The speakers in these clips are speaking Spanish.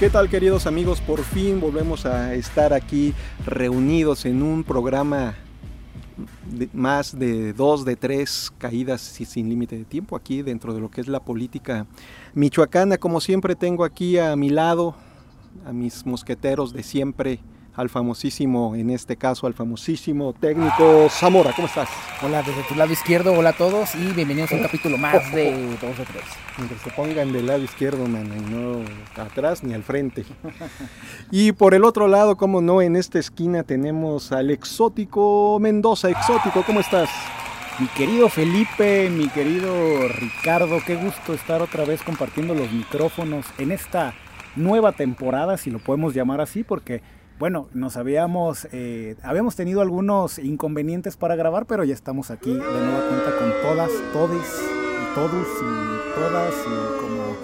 ¿Qué tal queridos amigos? Por fin volvemos a estar aquí reunidos en un programa de más de dos, de tres caídas sin límite de tiempo aquí dentro de lo que es la política michoacana. Como siempre tengo aquí a mi lado a mis mosqueteros de siempre, al famosísimo, en este caso, al famosísimo técnico Zamora. ¿Cómo estás? Hola, desde tu lado izquierdo, hola a todos y bienvenidos a un capítulo más de Dos o Tres. Mientras se pongan del lado izquierdo, man, y no atrás ni al frente. y por el otro lado, como no, en esta esquina tenemos al exótico Mendoza. Exótico, ¿cómo estás? Mi querido Felipe, mi querido Ricardo, qué gusto estar otra vez compartiendo los micrófonos en esta nueva temporada, si lo podemos llamar así, porque bueno, nos habíamos, eh, habíamos tenido algunos inconvenientes para grabar, pero ya estamos aquí de nueva cuenta con todas, todes y todos y todas y como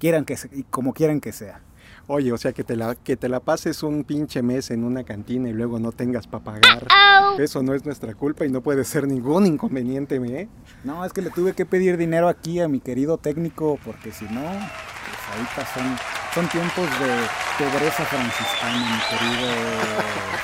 quieran que, y como quieran que sea. Oye, o sea, que te, la, que te la pases un pinche mes en una cantina y luego no tengas para pagar. Eso no es nuestra culpa y no puede ser ningún inconveniente, ¿eh? No, es que le tuve que pedir dinero aquí a mi querido técnico porque si no, pues ahorita son son tiempos de pobreza franciscana, mi querido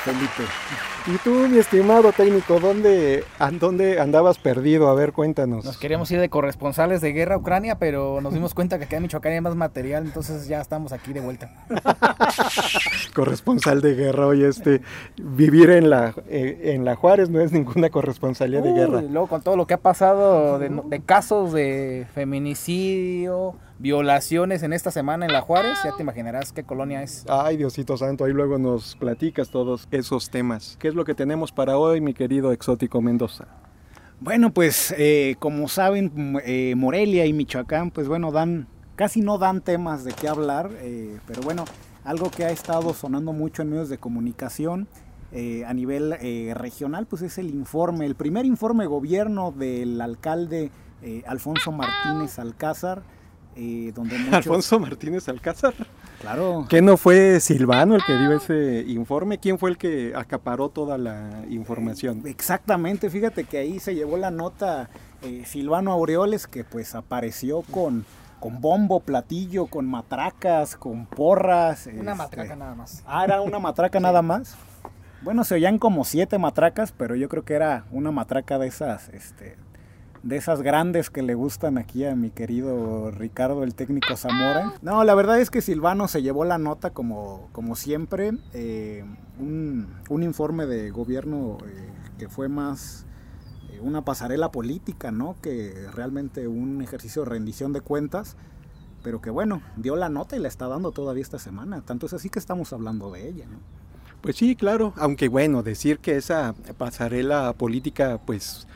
Felipe. Y tú, mi estimado técnico, ¿dónde, ¿dónde andabas perdido? A ver, cuéntanos. Nos queríamos ir de corresponsales de guerra a Ucrania, pero nos dimos cuenta que acá en Michoacán hay más material, entonces ya estamos aquí de vuelta. Corresponsal de guerra, oye, este, vivir en la, eh, en la Juárez no es ninguna corresponsalía de guerra. luego con todo lo que ha pasado de, de casos de feminicidio, violaciones en esta semana en La Juárez, ya te imaginarás qué colonia es. Ay, Diosito Santo, ahí luego nos platicas todos esos temas. ¿Qué es lo que tenemos para hoy, mi querido exótico Mendoza? Bueno, pues eh, como saben, eh, Morelia y Michoacán, pues bueno, dan, casi no dan temas de qué hablar, eh, pero bueno, algo que ha estado sonando mucho en medios de comunicación a nivel regional, pues es el informe, el primer informe de gobierno del alcalde Alfonso Martínez Alcázar, donde Alfonso Martínez Alcázar. Claro. ¿Qué no fue Silvano el que dio ese informe? ¿Quién fue el que acaparó toda la información? Exactamente, fíjate que ahí se llevó la nota eh, Silvano Aureoles, que pues apareció con, con bombo, platillo, con matracas, con porras. Una este, matraca nada más. Ah, era una matraca nada más. Bueno, se oían como siete matracas, pero yo creo que era una matraca de esas, este, de esas grandes que le gustan aquí a mi querido Ricardo, el técnico Zamora. No, la verdad es que Silvano se llevó la nota como, como siempre, eh, un, informe de gobierno eh, que fue más eh, una pasarela política, ¿no? Que realmente un ejercicio de rendición de cuentas, pero que bueno, dio la nota y la está dando todavía esta semana, tanto es así que estamos hablando de ella, ¿no? Pues sí, claro, aunque bueno, decir que esa pasarela política, pues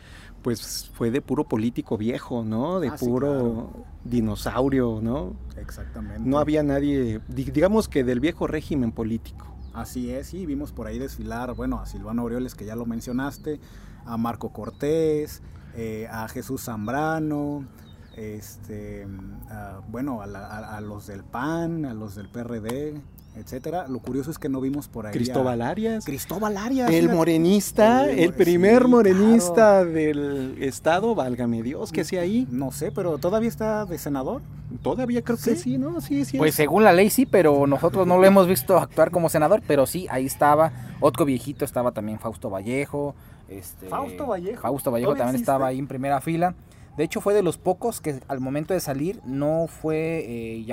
pues fue de puro político viejo, ¿no? De ah, puro dinosaurio, ¿no? Exactamente. No había nadie, digamos que del viejo régimen político. Así es, sí, vimos por ahí desfilar, bueno, a Silvano Aureoles, que ya lo mencionaste, a Marco Cortés, eh, a Jesús Zambrano, este, bueno, a, los del PAN, a los del PRD, etcétera. Lo curioso es que no vimos por ahí. Cristóbal Arias. Cristóbal Arias. El morenista, el, primer morenista del estado, válgame Dios, que sea ahí. No sé, pero todavía está de senador. Todavía creo que sí, ¿no? Sí, sí. Pues según la ley sí, pero nosotros no lo hemos visto actuar como senador, pero sí, ahí estaba. Otro viejito estaba también Fausto Vallejo. Este, Fausto Vallejo. Fausto Vallejo también estaba ahí en primera fila. De hecho, fue de los pocos que al momento de salir no fue eh,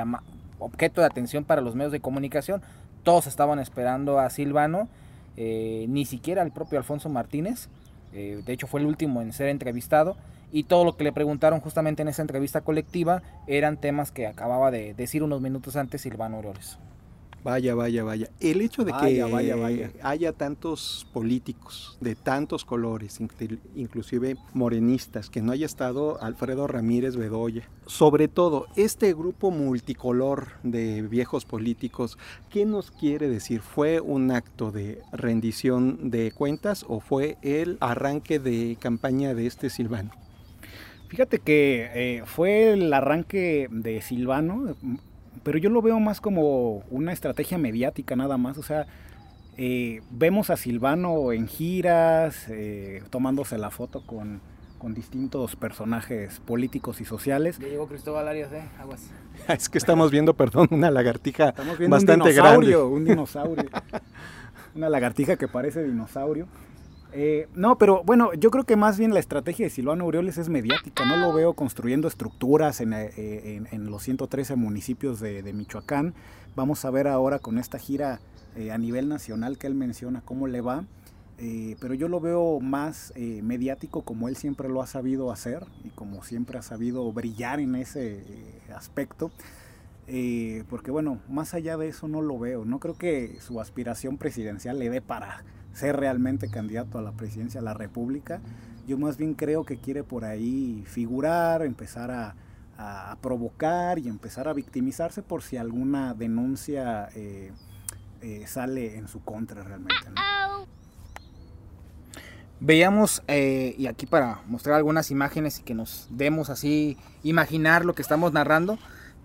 objeto de atención para los medios de comunicación. Todos estaban esperando a Silvano, eh, ni siquiera al propio Alfonso Martínez. Eh, de hecho, fue el último en ser entrevistado. Y todo lo que le preguntaron justamente en esa entrevista colectiva eran temas que acababa de decir unos minutos antes Silvano Aureoles. Vaya, vaya, vaya. El hecho de que haya tantos políticos de tantos colores, inclusive morenistas, que no haya estado Alfredo Ramírez Bedoya. Sobre todo, este grupo multicolor de viejos políticos, ¿qué nos quiere decir? ¿Fue un acto de rendición de cuentas o fue el arranque de campaña de este Silvano? Fíjate que eh, fue el arranque de Silvano, pero yo lo veo más como una estrategia mediática nada más, o sea, eh, vemos a Silvano en giras, eh, tomándose la foto con, con distintos personajes políticos y sociales. Ya llegó Cristóbal Arias, ¿eh? Aguas. Es que estamos viendo, perdón, una lagartija bastante un grande. Un dinosaurio. una lagartija que parece dinosaurio. Eh, no, pero bueno, yo creo que más bien la estrategia de Silvano Aureoles es mediática. No lo veo construyendo estructuras en, eh, los 113 municipios de, Michoacán. Vamos a ver ahora con esta gira eh, a nivel nacional que él menciona cómo le va. pero yo lo veo más mediático como él siempre lo ha sabido hacer y como siempre ha sabido brillar en ese aspecto. porque bueno, más allá de eso no lo veo. No creo que su aspiración presidencial le dé para ser realmente candidato a la presidencia de la República. Yo más bien creo que quiere por ahí figurar, empezar a, provocar y empezar a victimizarse por si alguna denuncia eh, eh, sale en su contra realmente. Veíamos, eh, y aquí para mostrar algunas imágenes y que nos demos así, imaginar lo que estamos narrando,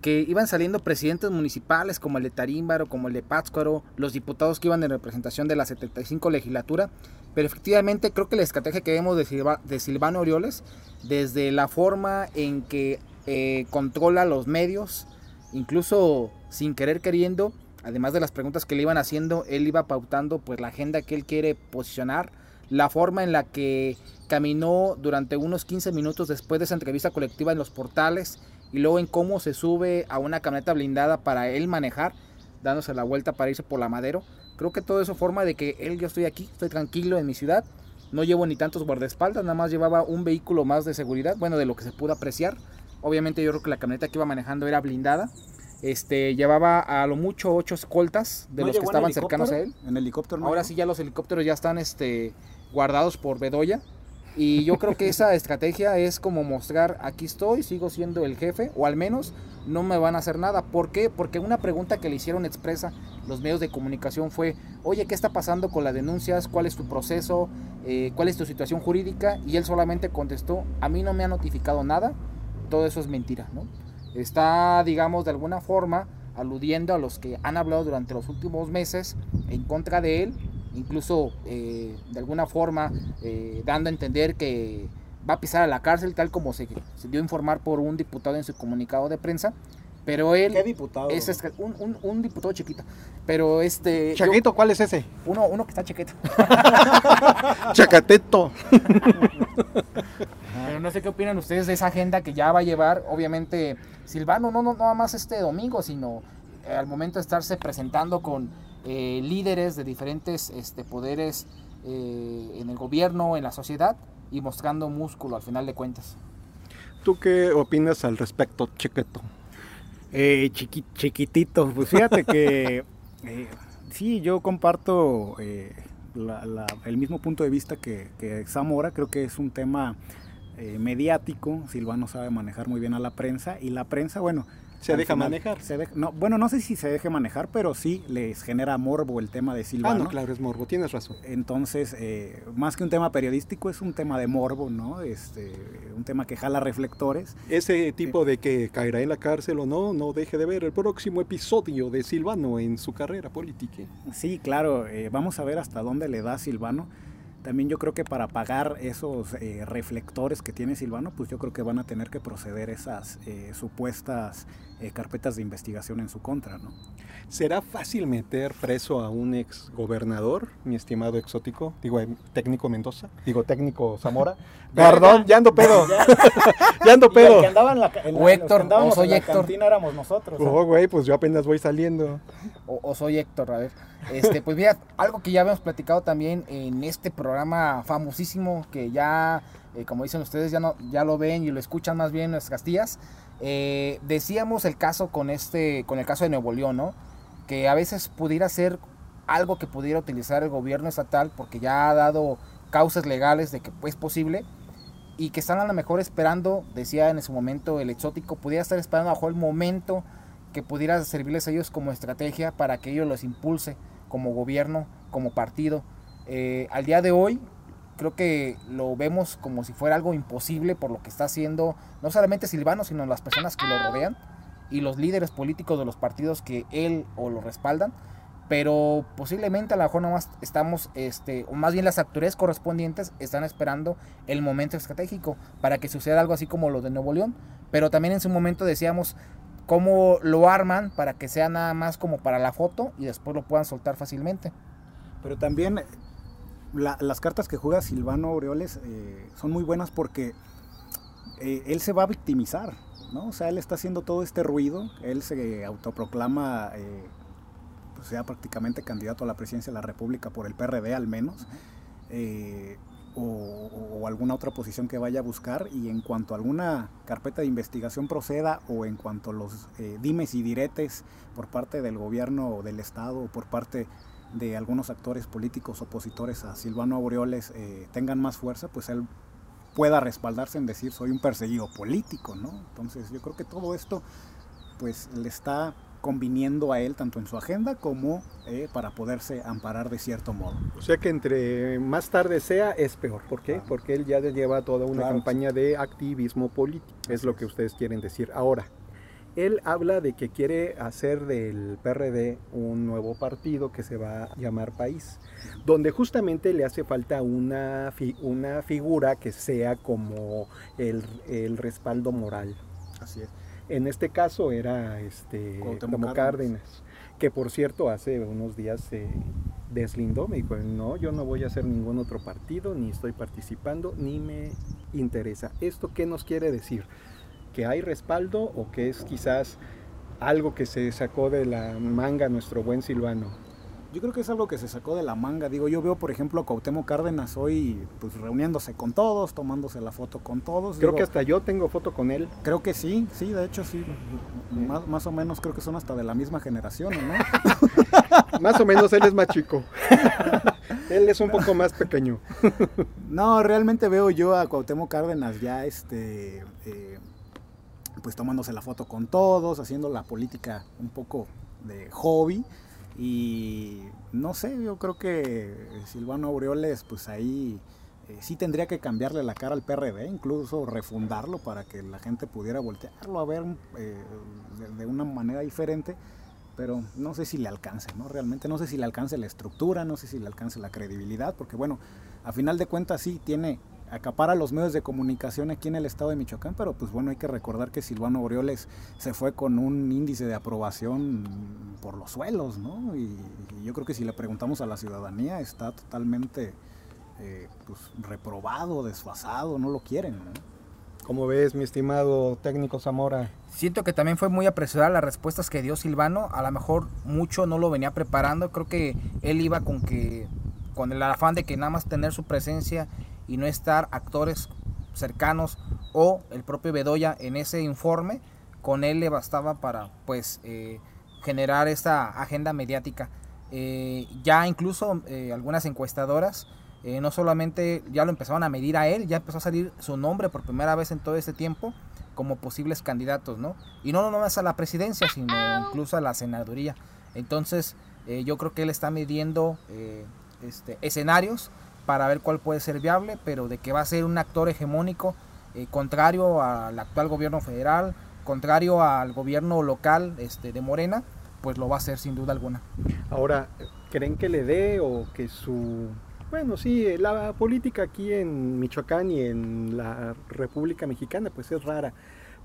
que iban saliendo presidentes municipales como el de Tarímbaro, como el de Pátzcuaro, los diputados que iban en representación de la 75 legislatura, pero efectivamente creo que la estrategia que vemos de, Silvano Orioles, desde la forma en que eh, controla los medios, incluso sin querer queriendo, además de las preguntas que le iban haciendo, él iba pautando pues la agenda que él quiere posicionar, la forma en la que caminó durante unos 15 minutos después de esa entrevista colectiva en los portales, y luego en cómo se sube a una camioneta blindada para él manejar, dándose la vuelta para irse por la madero. Creo que todo eso forma de que él, yo estoy aquí, estoy tranquilo en mi ciudad, no llevo ni tantos guardaespaldas, nada más llevaba un vehículo más de seguridad, bueno, de lo que se pudo apreciar. Obviamente yo creo que la camioneta que iba manejando era blindada. Este, llevaba a lo mucho ocho escoltas de los que estaban cercanos a él. En helicóptero. Ahora sí ya los helicópteros ya están este, guardados por Bedoya. Y yo creo que esa estrategia es como mostrar, aquí estoy, sigo siendo el jefe, o al menos no me van a hacer nada. ¿Por qué? Porque una pregunta que le hicieron expresa los medios de comunicación fue, oye, ¿qué está pasando con las denuncias? ¿Cuál es tu proceso? Eh, ¿Cuál es tu situación jurídica? Y él solamente contestó, a mí no me ha notificado nada, todo eso es mentira, ¿no? Está, digamos, de alguna forma aludiendo a los que han hablado durante los últimos meses en contra de él incluso eh, de alguna forma eh, dando a entender que va a pisar a la cárcel, tal como se, se, dio a informar por un diputado en su comunicado de prensa. Pero él. ¿Qué diputado? Es un, un, diputado chiquito. Pero este. ¿Chaquito? ¿Cuál es ese? Uno, uno que está chiquito. Chacateto. Pero no sé qué opinan ustedes de esa agenda que ya va a llevar, obviamente, Silvano, no, no, no nada más este domingo, sino eh, al momento de estarse presentando con eh, líderes de diferentes este, poderes eh, en el gobierno, en la sociedad y mostrando músculo al final de cuentas. ¿Tú qué opinas al respecto, Chiquito? Eh, chiquitito, pues fíjate que sí, yo comparto el mismo punto de vista que, que, Zamora, creo que es un tema mediático, Silvano sabe manejar muy bien a la prensa y la prensa, bueno, ¿Se deja manejar? no, bueno, no sé si se deje manejar, pero sí les genera morbo el tema de Silvano. Ah, no, claro, es morbo, tienes razón. Entonces, eh, más que un tema periodístico, es un tema de morbo, ¿no? Este, un tema que jala reflectores. Ese tipo de que caerá en la cárcel o no, no deje de ver el próximo episodio de Silvano en su carrera política. Sí, claro, eh, vamos a ver hasta dónde le da Silvano. También yo creo que para pagar esos eh, reflectores que tiene Silvano, pues yo creo que van a tener que proceder esas eh, supuestas eh, carpetas de investigación en su contra, ¿no? ¿Será fácil meter preso a un ex gobernador, mi estimado exótico? Digo, técnico Mendoza, digo, técnico Zamora. Perdón, ya ando pedo. ya ando pedo. Que andaba en la, o Héctor, o soy en Héctor. cantina éramos nosotros. Oh, güey, pues yo apenas voy saliendo. O, o soy Héctor, a ver. Este, pues mira, algo que ya habíamos platicado también en este programa famosísimo que ya, eh, como dicen ustedes, ya, no, ya lo ven y lo escuchan más bien en nuestras tías. Decíamos el caso con, este, con el caso de Nuevo León, ¿no? Que a veces pudiera ser algo que pudiera utilizar el gobierno estatal porque ya ha dado causas legales de que es posible y que están a lo mejor esperando, decía en ese momento el exótico, pudiera estar esperando bajo el momento que pudiera servirles a ellos como estrategia para que ellos los impulse como gobierno, como partido. Eh, al día de hoy creo que lo vemos como si fuera algo imposible por lo que está haciendo no solamente Silvano, sino las personas que lo rodean y los líderes políticos de los partidos que él o lo respaldan. pero posiblemente a lo mejor nomás estamos, este, o más bien las autoridades correspondientes están esperando el momento estratégico para que suceda algo así como lo de Nuevo León, pero también en su momento decíamos cómo lo arman para que sea nada más como para la foto y después lo puedan soltar fácilmente. Pero también las cartas que juega Silvano Aureoles eh, son muy buenas porque eh, él se va a victimizar, ¿no? O sea, él está haciendo todo este ruido, él se autoproclama, eh, pues sea prácticamente candidato a la presidencia de la República por el PRD al menos, o, alguna otra posición que vaya a buscar, y en cuanto a alguna carpeta de investigación proceda, o en cuanto a los dimes y diretes por parte del gobierno o del Estado, o por parte de algunos actores políticos opositores a Silvano Aureoles eh, tengan más fuerza, pues él pueda respaldarse en decir soy un perseguido político, ¿no? Entonces yo creo que todo esto pues le está conviniendo a él tanto en su agenda como eh, para poderse amparar de cierto modo. O sea que entre más tarde sea es peor. ¿Por qué? Porque él ya lleva toda una campaña de activismo político. Es lo que ustedes quieren decir. Ahora, él habla de que quiere hacer del PRD un nuevo partido que se va a llamar País, donde justamente le hace falta una, una figura que sea como el, respaldo moral. Así es. En este caso era este, como Cárdenas, que por cierto hace unos días se deslindó, me dijo, no, yo no voy a hacer ningún otro partido, ni estoy participando, ni me interesa. ¿Esto qué nos quiere decir? Que hay respaldo o que es quizás algo que se sacó de la manga nuestro buen Silvano? Yo creo que es algo que se sacó de la manga. Digo, yo veo, por ejemplo, a Cuauhtémoc Cárdenas hoy pues reuniéndose con todos, tomándose la foto con todos. Creo que hasta yo tengo foto con él. Creo que sí, sí, de hecho sí. Más, más o menos creo que son hasta de la misma generación, ¿no? más o menos él es más chico. él es un poco más pequeño. no, realmente veo yo a Cuauhtémoc Cárdenas ya este... Eh, pues tomándose la foto con todos, haciendo la política un poco de hobby. Y no sé, yo creo que Silvano Aureoles, pues ahí eh, sí tendría que cambiarle la cara al PRD, incluso refundarlo para que la gente pudiera voltearlo a ver eh, de, una manera diferente. Pero no sé si le alcance, ¿no? Realmente no sé si le alcance la estructura, no sé si le alcance la credibilidad, porque bueno, a final de cuentas sí tiene acapara los medios de comunicación aquí en el estado de Michoacán, pero pues bueno, hay que recordar que Silvano Orioles se fue con un índice de aprobación por los suelos, ¿no? Y, yo creo que si le preguntamos a la ciudadanía está totalmente eh, pues, reprobado, desfasado, no lo quieren, ¿no? ¿Cómo ves, mi estimado técnico Zamora? Siento que también fue muy apresurada las respuestas que dio Silvano. A lo mejor mucho no lo venía preparando. Creo que él iba con que con el afán de que nada más tener su presencia y no estar actores cercanos o el propio Bedoya en ese informe, con él le bastaba para pues eh, generar esta agenda mediática. Eh, ya incluso eh, algunas encuestadoras no solamente ya lo empezaron a medir a él, ya empezó a salir su nombre por primera vez en todo este tiempo como posibles candidatos, ¿no? Y no nomás a la presidencia, sino incluso a la senaduría. Entonces, yo creo que él está midiendo este, escenarios para ver cuál puede ser viable, pero de que va a ser un actor hegemónico eh, contrario al actual gobierno federal, contrario al gobierno local este, de Morena, pues lo va a hacer sin duda alguna. Ahora, ¿creen que le dé o que su... Bueno, sí, la política aquí en Michoacán y en la República Mexicana pues es rara,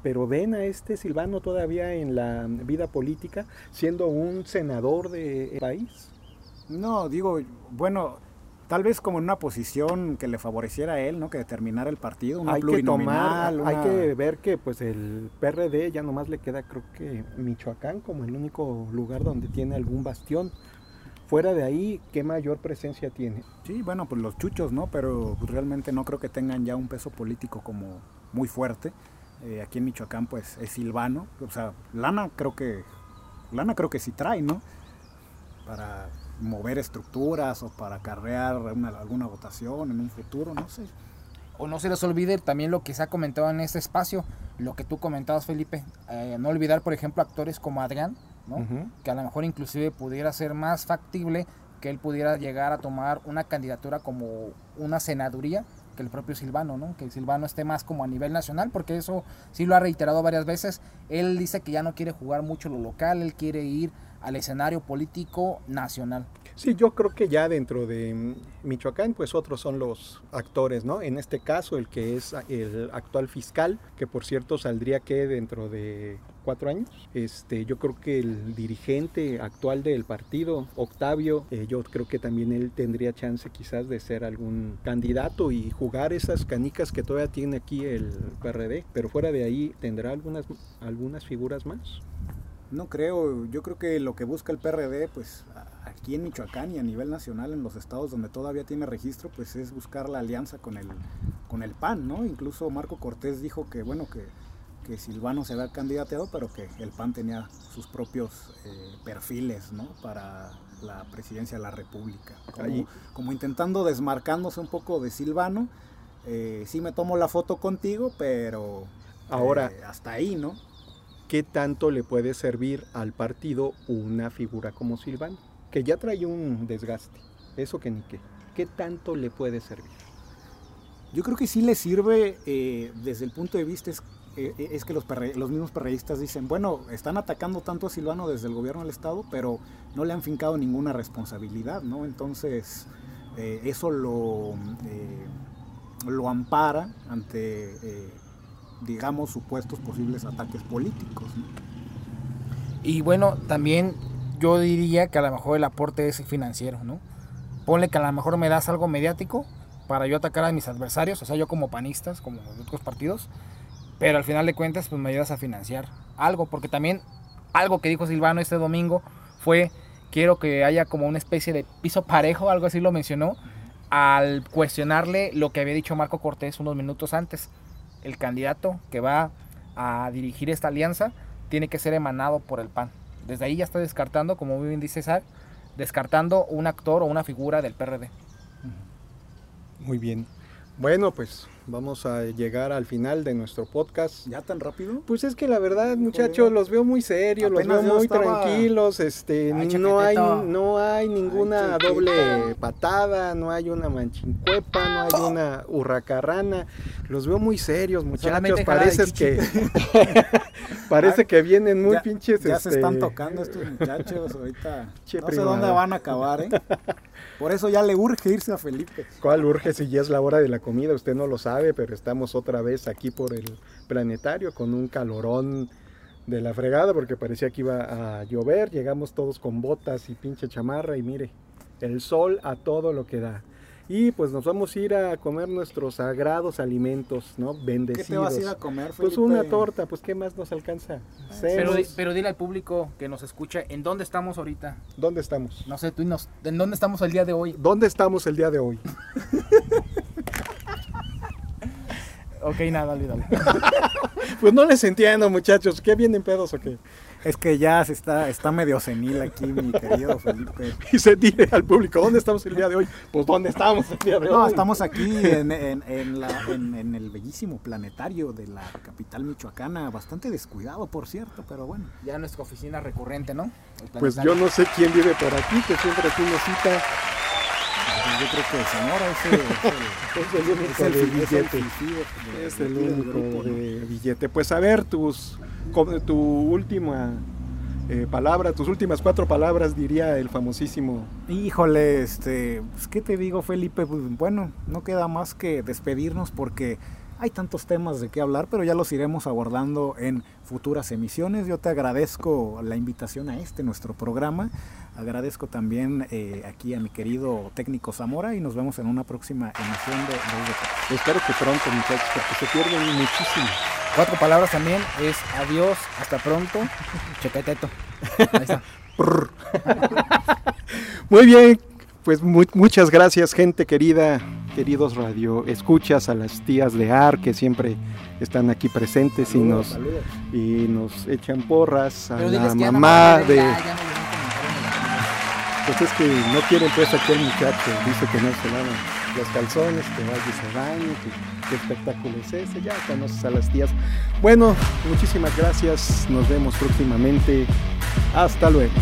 pero ven a este Silvano todavía en la vida política siendo un senador de país. No, digo, bueno, tal vez como en una posición que le favoreciera a él, ¿no? Que determinara el partido, hay que tomar, hay que ver que pues el PRD ya nomás le queda creo que Michoacán como el único lugar donde tiene algún bastión. Fuera de ahí, ¿qué mayor presencia tiene? Sí, bueno, pues los chuchos, ¿no? Pero realmente no creo que tengan ya un peso político como muy fuerte. Eh, aquí en Michoacán, pues es Silvano. O sea, lana creo que, lana creo que sí trae, ¿no? Para mover estructuras o para acarrear alguna votación en un futuro, no sé. O no se les olvide también lo que se ha comentado en este espacio, lo que tú comentabas, Felipe. Eh, no olvidar, por ejemplo, actores como Adrián, ¿no? que a lo mejor inclusive pudiera ser más factible que él pudiera llegar a tomar una candidatura como una senaduría que el propio Silvano, ¿no? Que Silvano esté más como a nivel nacional, porque eso sí lo ha reiterado varias veces. Él dice que ya no quiere jugar mucho lo local, él quiere ir al escenario político nacional. Sí, yo creo que ya dentro de Michoacán, pues otros son los actores, ¿no? En este caso, el que es el actual fiscal, que por cierto saldría que dentro de cuatro años. Este, yo creo que el dirigente actual del partido, Octavio, eh, yo creo que también él tendría chance quizás de ser algún candidato y jugar esas canicas que todavía tiene aquí el PRD, pero fuera de ahí tendrá algunas, algunas figuras más. No creo, yo creo que lo que busca el PRD, pues aquí en Michoacán y a nivel nacional en los estados donde todavía tiene registro, pues es buscar la alianza con el, con el PAN, ¿no? Incluso Marco Cortés dijo que, bueno, que, que Silvano se había candidateado, pero que el PAN tenía sus propios eh, perfiles, ¿no? Para la presidencia de la República. Como, como intentando desmarcándose un poco de Silvano. Eh, sí me tomo la foto contigo, pero ahora eh, hasta ahí, ¿no? ¿qué tanto le puede servir al partido una figura como Silvano? Que ya trae un desgaste, eso que ni qué. ¿Qué tanto le puede servir? Yo creo que sí le sirve eh, desde el punto de vista es, eh, es que los, los mismos perreístas dicen, bueno, están atacando tanto a Silvano desde el gobierno del Estado, pero no le han fincado ninguna responsabilidad, ¿no? Entonces, eh, eso lo, lo ampara ante digamos, supuestos posibles ataques políticos. Y bueno, también yo diría que a lo mejor el aporte es financiero, ¿no? Ponle que a lo mejor me das algo mediático para yo atacar a mis adversarios, o sea, yo como panistas, como otros partidos, pero al final de cuentas, pues me ayudas a financiar algo, porque también algo que dijo Silvano este domingo fue, quiero que haya como una especie de piso parejo, algo así lo mencionó, al cuestionarle lo que había dicho Marco Cortés unos minutos antes el candidato que va a dirigir esta alianza tiene que ser emanado por el PAN. Desde ahí ya está descartando, como muy bien dice César, descartando un actor o una figura del PRD. Muy bien. Bueno, pues vamos a llegar al final de nuestro podcast. ¿Ya tan rápido? Pues es que la verdad, muchachos, los veo muy serios, los veo muy tranquilos, este, no hay no hay ninguna doble patada, no hay una manchincuepa, no hay una hurracarrana. Los veo muy serios, muchachos, parece que parece que vienen muy pinches Ya se están este, tocando estos muchachos ahorita. no sé dónde van a acabar, ¿eh? Por eso ya le urge irse a Felipe. ¿Cuál urge si ya es la hora de la comida? Usted no lo sabe, pero estamos otra vez aquí por el planetario con un calorón de la fregada porque parecía que iba a llover. Llegamos todos con botas y pinche chamarra y mire, el sol a todo lo que da y pues nos vamos a ir a comer nuestros sagrados alimentos, ¿no? Bendecidos. ¿Qué te vas a ir a comer, Pues una torta, pues ¿qué más nos alcanza? Pero, pero dile al público que nos escucha, ¿en dónde estamos ahorita? ¿Dónde estamos? No sé, tú nos, ¿en dónde estamos el día de hoy? ¿Dónde estamos el día de hoy? ok, nada, dale, pues no les entiendo, muchachos. ¿Qué vienen pedos o qué? Es que ya se está, está medio senil aquí, mi querido Felipe. Y se dice al público, ¿dónde estamos el día de hoy? Pues ¿dónde estamos el día de hoy? No, estamos aquí en, el bellísimo planetario de la capital michoacana, bastante descuidado, por cierto, pero bueno. Ya nuestra oficina recurrente, ¿no? Pues yo no sé quién vive por aquí, que siempre aquí nos cita. Yo creo que Sonora es el, es el único es el billete. Es el único de billete. Pues a ver, tus tu última eh, palabra, tus últimas cuatro palabras, diría el famosísimo. Híjole, este, pues, ¿qué te digo, Felipe? Pues, bueno, no queda más que despedirnos porque hay tantos temas de qué hablar, pero ya los iremos abordando en futuras emisiones. Yo te agradezco la invitación a este, nuestro programa. Agradezco también eh, aquí a mi querido técnico Zamora y nos vemos en una próxima emisión de, de Espero que pronto, muchachos, porque se pierden muchísimo. Cuatro palabras también es adiós, hasta pronto, chequeteto. Ahí está. Muy bien, pues muchas gracias gente querida, queridos radio escuchas, a las tías de AR que siempre están aquí presentes y nos y nos echan porras, a la mamá de... pues es que no quieren pues aquí el muchacho, dice que no se lavan los calzones, que vaya se bañe, qué espectáculo es ese, ya conoces a las tías. Bueno, muchísimas gracias, nos vemos próximamente, hasta luego.